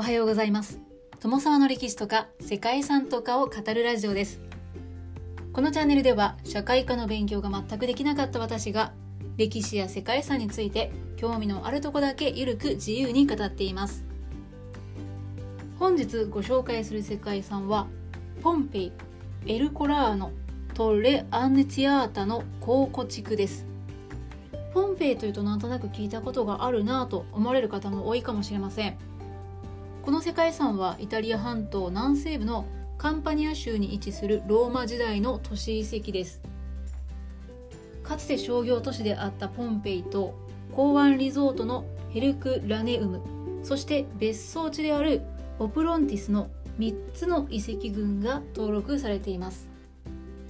おはようございます。友沢の歴史とか世界遺産とかを語るラジオです。このチャンネルでは社会科の勉強が全くできなかった私が歴史や世界遺産について興味のあるとこだけゆるく自由に語っています。本日ご紹介する世界遺産はポンペイエルコラーノトレ・アンネティアータの考古地区です。ポンペイというとなんとなく聞いたことがあるなぁと思われる方も多いかもしれません。この世界遺産はイタリア半島南西部のカンパニア州に位置するローマ時代の都市遺跡です。かつて商業都市であったポンペイと港湾リゾートのヘルク・ラネウムそして別荘地であるオプロンティスの3つの遺跡群が登録されています。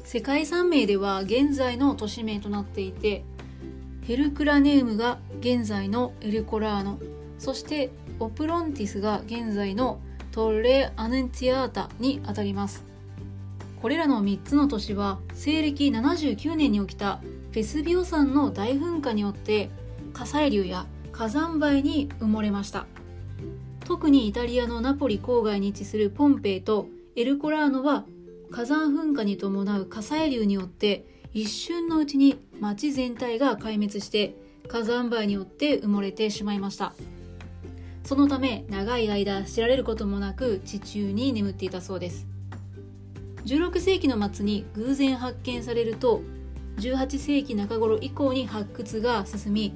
世界遺産名では現在の都市名となっていてヘルクラネウムが現在のエルコラーノそしてオプロンティスが現在のトレ・アネンティアータにあたります。これらの3つの都市は西暦79年に起きたフェスビオ山の大噴火によって火砕流や火山灰に埋もれました。特にイタリアのナポリ郊外に位置するポンペイとエルコラーノは火山噴火に伴う火砕流によって一瞬のうちに町全体が壊滅して火山灰によって埋もれてしまいました。そのため長い間知られることもなく地中に眠っていたそうです。16世紀の末に偶然発見されると18世紀中頃以降に発掘が進み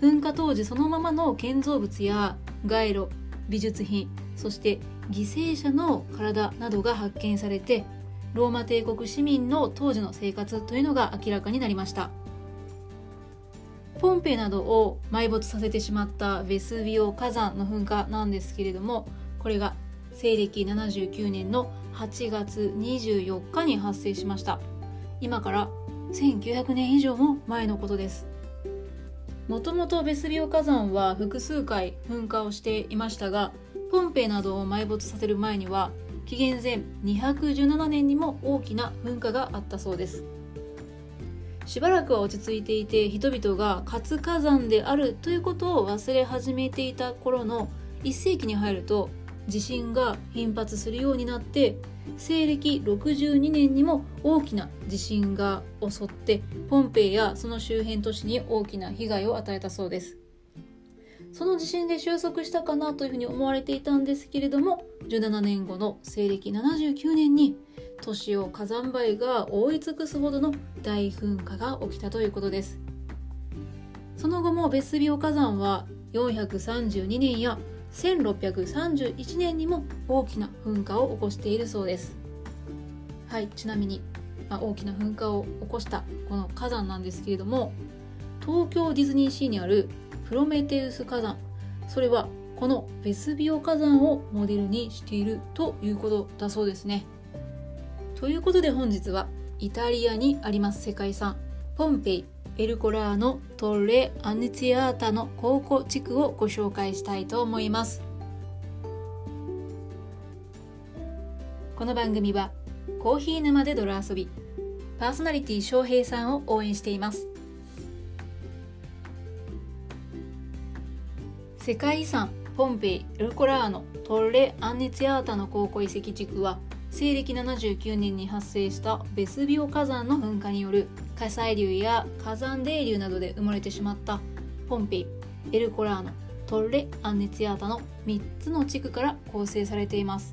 噴火当時そのままの建造物や街路美術品そして犠牲者の体などが発見されてローマ帝国市民の当時の生活というのが明らかになりました。ポンペイなどを埋没させてしまったベスビオ火山の噴火なんですけれどもこれが西暦79年の8月24日に発生しました。今から1900年以上も前のことです。もともとベスビオ火山は複数回噴火をしていましたがポンペイなどを埋没させる前には紀元前217年にも大きな噴火があったそうです。しばらくは落ち着いていて人々が活火山であるということを忘れ始めていた頃の1世紀に入ると地震が頻発するようになって西暦62年にも大きな地震が襲ってポンペイやその周辺都市に大きな被害を与えたそうです。その地震で収束したかなというふうに思われていたんですけれども17年後の西暦79年に都市を火山灰が覆い尽くすほどの大噴火が起きたということですその後もベスビオ火山は432年や1631年にも大きな噴火を起こしているそうですはいちなみに、まあ、大きな噴火を起こしたこの火山なんですけれども東京ディズニーシーにあるプロメテウス火山それはこのベスビオ火山をモデルにしているということだそうですねということで本日はイタリアにあります世界遺産ポンペイエルコラーノ・トレ・アネティアータの考古地区をご紹介したいと思います。この番組はコーヒー沼で泥遊びパーソナリティ翔平さんを応援しています。世界遺産ポンペイエルコラーノトレ・アンネツィアータの考古遺跡地区は西暦79年に発生したベスビオ火山の噴火による火砕流や火山泥流などで生まれてしまったポンペイエルコラーノトレ・アンネツィアータの3つの地区から構成されています。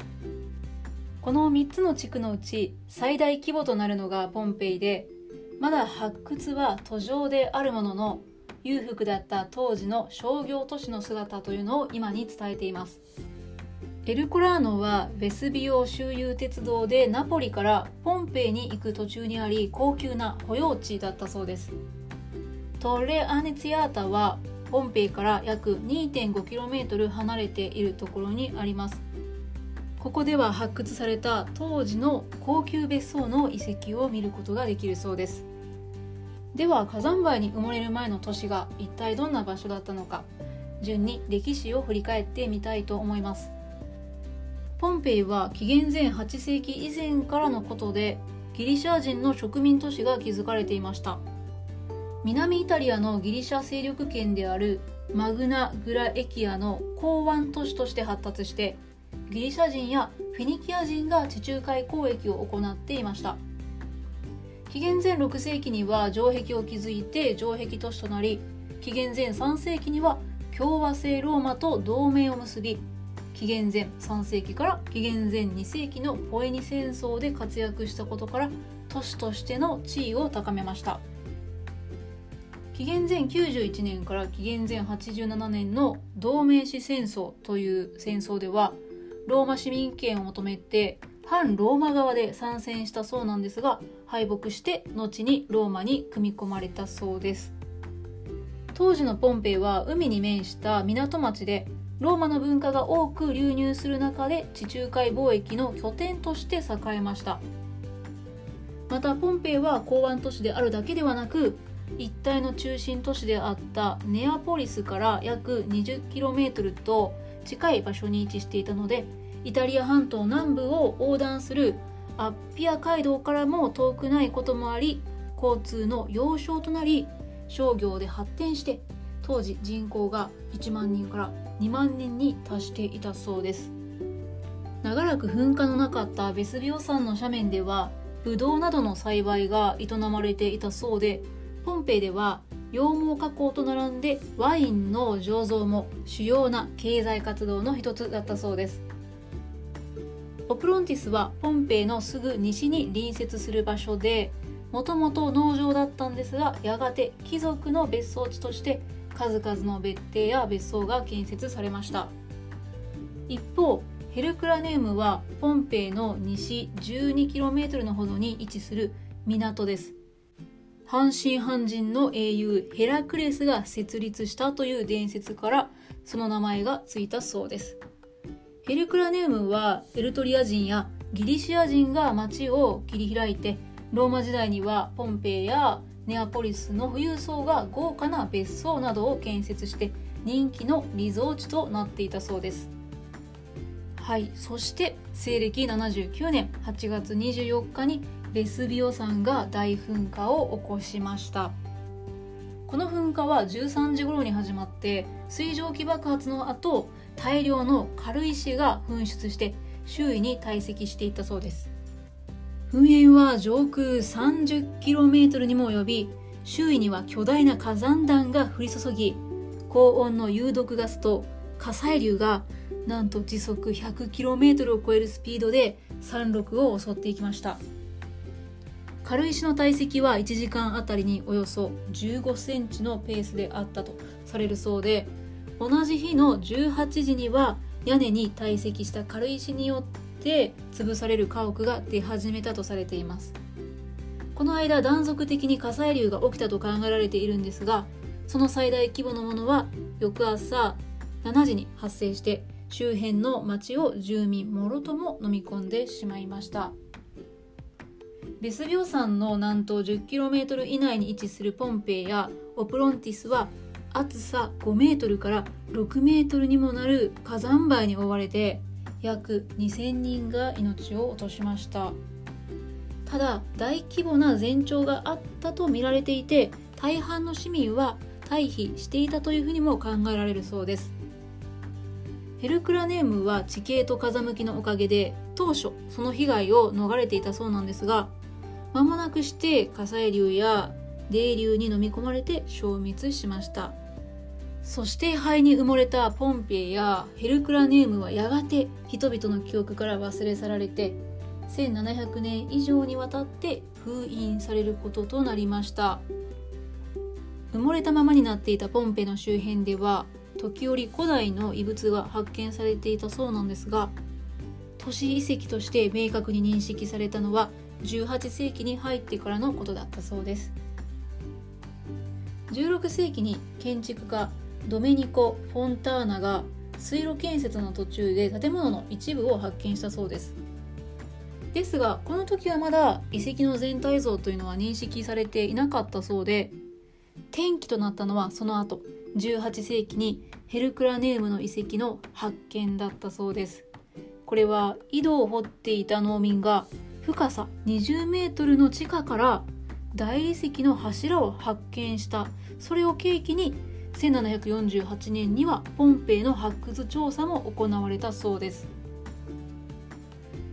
この3つの地区のうち最大規模となるのがポンペイでまだ発掘は途上であるものの裕福だった当時の商業都市の姿というのを今に伝えています。エルコラーノはベスビオ周遊鉄道でナポリからポンペイに行く途中にあり高級な保養地だったそうです。トレ・アネツィアータはポンペイから約 2.5km 離れているところにあります。ここでは発掘された当時の高級別荘の遺跡を見ることができるそうです。では火山灰に埋もれる前の都市が一体どんな場所だったのか。順に歴史を振り返ってみたいと思います。ポンペイは紀元前8世紀以前からのことでギリシャ人の植民都市が築かれていました。南イタリアのギリシャ勢力圏であるマグナ・グラエキアの港湾都市として発達してギリシャ人やフェニキア人が地中海交易を行っていました。紀元前6世紀には城壁を築いて城壁都市となり紀元前3世紀には共和制ローマと同盟を結び紀元前3世紀から紀元前2世紀のポエニ戦争で活躍したことから都市としての地位を高めました。紀元前91年から紀元前87年の同盟史戦争という戦争ではローマ市民権を求めて反ローマ側で参戦したそうなんですが敗北して後にローマに組み込まれたそうです。当時のポンペイは海に面した港町でローマの文化が多く流入する中で地中海貿易の拠点として栄えました。またポンペイは港湾都市であるだけではなく一帯の中心都市であったネアポリスから約 20km と近い場所に位置していたのでイタリア半島南部を横断するアッピア街道からも遠くないこともあり交通の要衝となり商業で発展して当時人口が1万人から2万人に達していたそうです。長らく噴火のなかったベスビオ山の斜面ではブドウなどの栽培が営まれていたそうでポンペイでは羊毛加工と並んでワインの醸造も主要な経済活動の一つだったそうです。オプロンティスはポンペイのすぐ西に隣接する場所でもともと農場だったんですがやがて貴族の別荘地として数々の別邸や別荘が建設されました。一方ヘルクラネームはポンペイの西 12km のほどに位置する港です。半信半人の英雄ヘラクレスが設立したという伝説からその名前がついたそうです。ヘルクラネウムはエルトリア人やギリシア人が町を切り開いてローマ時代にはポンペイやネアポリスの富裕層が豪華な別荘などを建設して人気のリゾー地となっていたそうです。はいそして西暦79年8月24日にベスビオ山が大噴火を起こしました。この噴火は13時頃に始まって水蒸気爆発の後大量の軽石が噴出して周囲に堆積していったそうです。噴煙は上空 30km にも及び周囲には巨大な火山弾が降り注ぎ高温の有毒ガスと火砕流がなんと時速 100km を超えるスピードで山麓を襲っていきました。軽石の体積は1時間あたりにおよそ15センチのペースであったとされるそうで同じ日の18時には屋根に堆積した軽石によって潰される家屋が出始めたとされています。この間断続的に火砕流が起きたと考えられているんですがその最大規模のものは翌朝7時に発生して周辺の町を住民もろとも飲み込んでしまいました。ベスビオ山の南東 10km 以内に位置するポンペイやオプロンティスは厚さ5メートルから6メートルにもなる火山灰に覆われて約2000人が命を落としました。ただ大規模な前兆があったと見られていて大半の市民は退避していたというふうにも考えられるそうです。ヘルクラネームは地形と風向きのおかげで当初その被害を逃れていたそうなんですが間もなくして火砕流や泥流に飲み込まれて消滅しました。そして灰に埋もれたポンペイやヘルクラネームはやがて人々の記憶から忘れ去られて1700年以上にわたって封印されることとなりました。埋もれたままになっていたポンペイの周辺では時折古代の遺物が発見されていたそうなんですが都市遺跡として明確に認識されたのは18世紀に入ってからのことだったそうです。16世紀に建築家ドメニコ・フォンターナが水路建設の途中で建物の一部を発見したそうです。ですがこの時はまだ遺跡の全体像というのは認識されていなかったそうで転機となったのはその後18世紀にヘルクラネームの遺跡の発見だったそうです。これは井戸を掘っていた農民が深さ20メートルの地下から大理石の柱を発見した。それを契機に1748年にはポンペイの発掘調査も行われたそうです。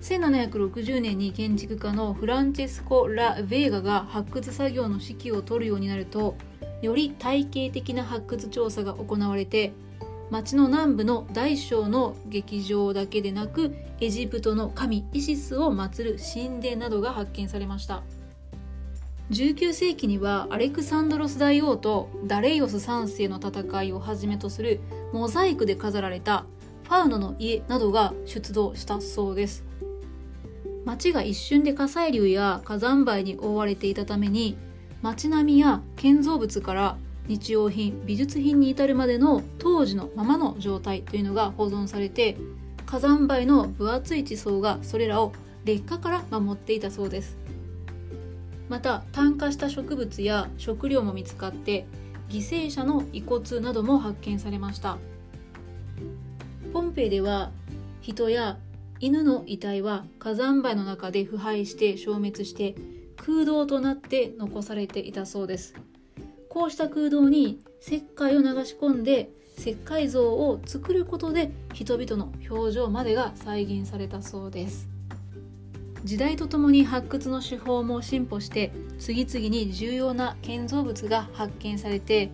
1760年に建築家のフランチェスコ・ラ・ヴェーガが発掘作業の指揮を執るようになるとより体系的な発掘調査が行われて町の南部の大小の劇場だけでなくエジプトの神イシスを祀る神殿などが発見されました。19世紀にはアレクサンドロス大王とダレイオス3世の戦いをはじめとするモザイクで飾られたファウノの家などが出土したそうです。町が一瞬で火砕流や火山灰に覆われていたために街並みや建造物から日用品美術品に至るまでの当時のままの状態というのが保存されて火山灰の分厚い地層がそれらを劣化から守っていたそうです。また炭化した植物や食料も見つかって犠牲者の遺骨なども発見されました。ポンペイでは人や犬の遺体は火山灰の中で腐敗して消滅して空洞となって残されていたそうです。こうした空洞に石灰を流し込んで石灰像を作ることで人々の表情までが再現されたそうです。時代とともに発掘の手法も進歩して次々に重要な建造物が発見されて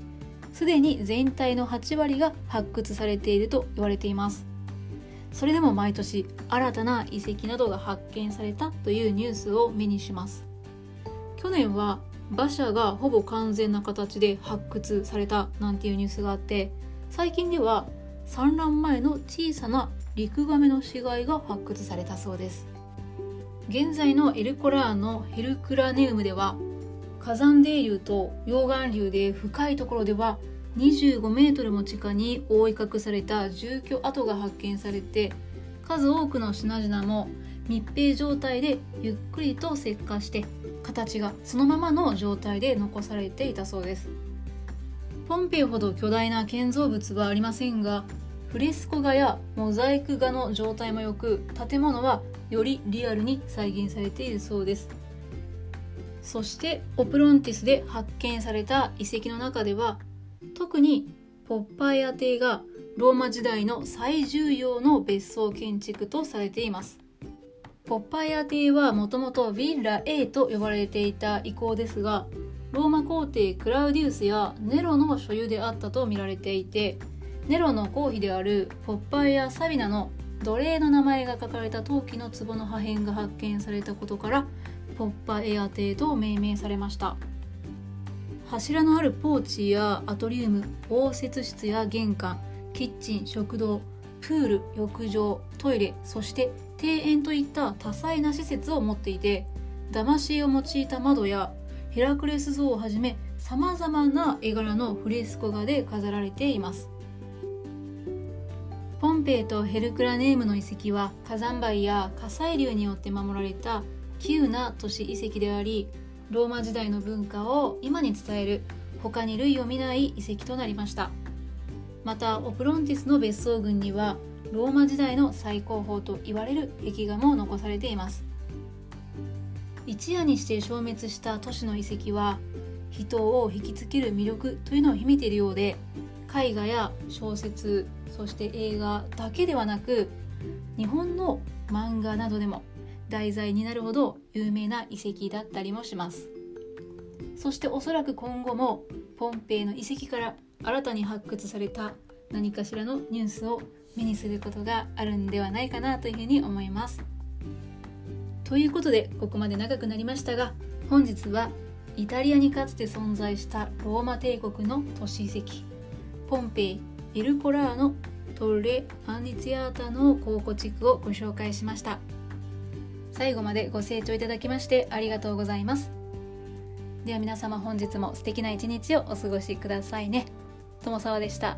すでに全体の8割が発掘されていると言われています。それでも毎年新たな遺跡などが発見されたというニュースを目にします。去年は馬車がほぼ完全な形で発掘されたなんていうニュースがあって最近では産卵前の小さなリクガメの死骸が発掘されたそうです。現在のエルコラーのヘルクラネウムでは火山泥流と溶岩流で深いところでは25メートルも地下に覆い隠された住居跡が発見されて数多くの品々も密閉状態でゆっくりと石化して形がそのままの状態で残されていたそうです。ポンペイほど巨大な建造物はありませんがフレスコ画やモザイク画の状態も良く建物はよりリアルに再現されているそうです。そしてオプロンティスで発見された遺跡の中では特にポッパイア邸がローマ時代の最重要の別荘建築とされています。ポッパイア邸はもともとヴィッラ A と呼ばれていた遺構ですがローマ皇帝クラウディウスやネロの所有であったと見られていてネロの皇妃であるポッパイア・サビナの奴隷の名前が書かれた陶器の壺の破片が発見されたことからポッパエア邸と命名されました。柱のあるポーチやアトリウム応接室や玄関キッチン食堂プール浴場トイレそして庭園といった多彩な施設を持っていて騙しを用いた窓やヘラクレス像をはじめさまざまな絵柄のフレスコ画で飾られています。ポンペイとヘルクラネームの遺跡は火山灰や火砕流によって守られた急な都市遺跡でありローマ時代の文化を今に伝える他に類を見ない遺跡となりました。またオプロンティスの別荘群にはローマ時代の最高峰と言われる壁画も残されています。一夜にして消滅した都市の遺跡は人を引きつける魅力というのを秘めているようで絵画や小説そして映画だけではなく日本の漫画などでも題材になるほど有名な遺跡だったりもしますそしておそらく今後もポンペイの遺跡から新たに発掘された何かしらのニュースを目にすることがあるんではないかなというふうに思います。ということでここまで長くなりましたが本日はイタリアにかつて存在したローマ帝国の都市遺跡ポンペイエルコラーノトレ・アンディツィアータの考古地区をご紹介しました。最後までご清聴いただきましてありがとうございます。では皆様本日も素敵な一日をお過ごしくださいね。友沢でした。